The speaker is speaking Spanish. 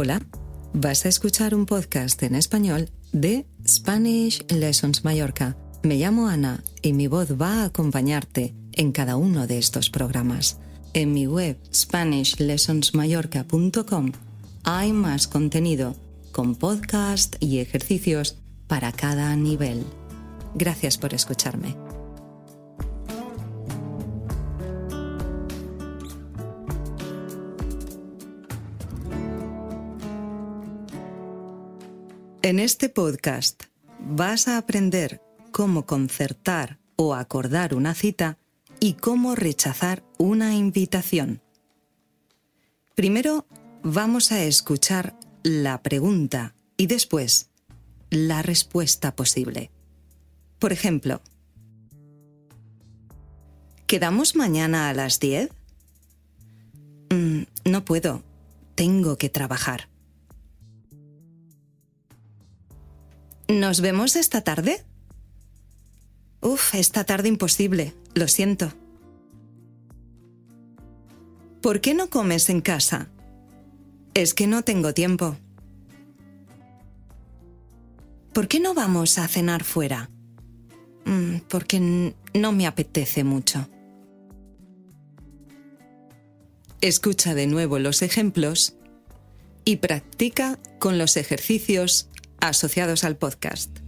Hola, vas a escuchar un podcast en español de Spanish Lessons Mallorca. Me llamo Ana y mi voz va a acompañarte en cada uno de estos programas. En mi web spanishlessonsmallorca.com hay más contenido con podcast y ejercicios para cada nivel. Gracias por escucharme. En este podcast vas a aprender cómo concertar o acordar una cita y cómo rechazar una invitación. Primero vamos a escuchar la pregunta y después la respuesta posible. Por ejemplo, ¿quedamos mañana a las 10? Mm, no puedo, tengo que trabajar. ¿Nos vemos esta tarde? Uf, esta tarde imposible, lo siento. ¿Por qué no comes en casa? Es que no tengo tiempo. ¿Por qué no vamos a cenar fuera? Mm, porque no me apetece mucho. Escucha de nuevo los ejemplos y practica con los ejercicios asociados al podcast.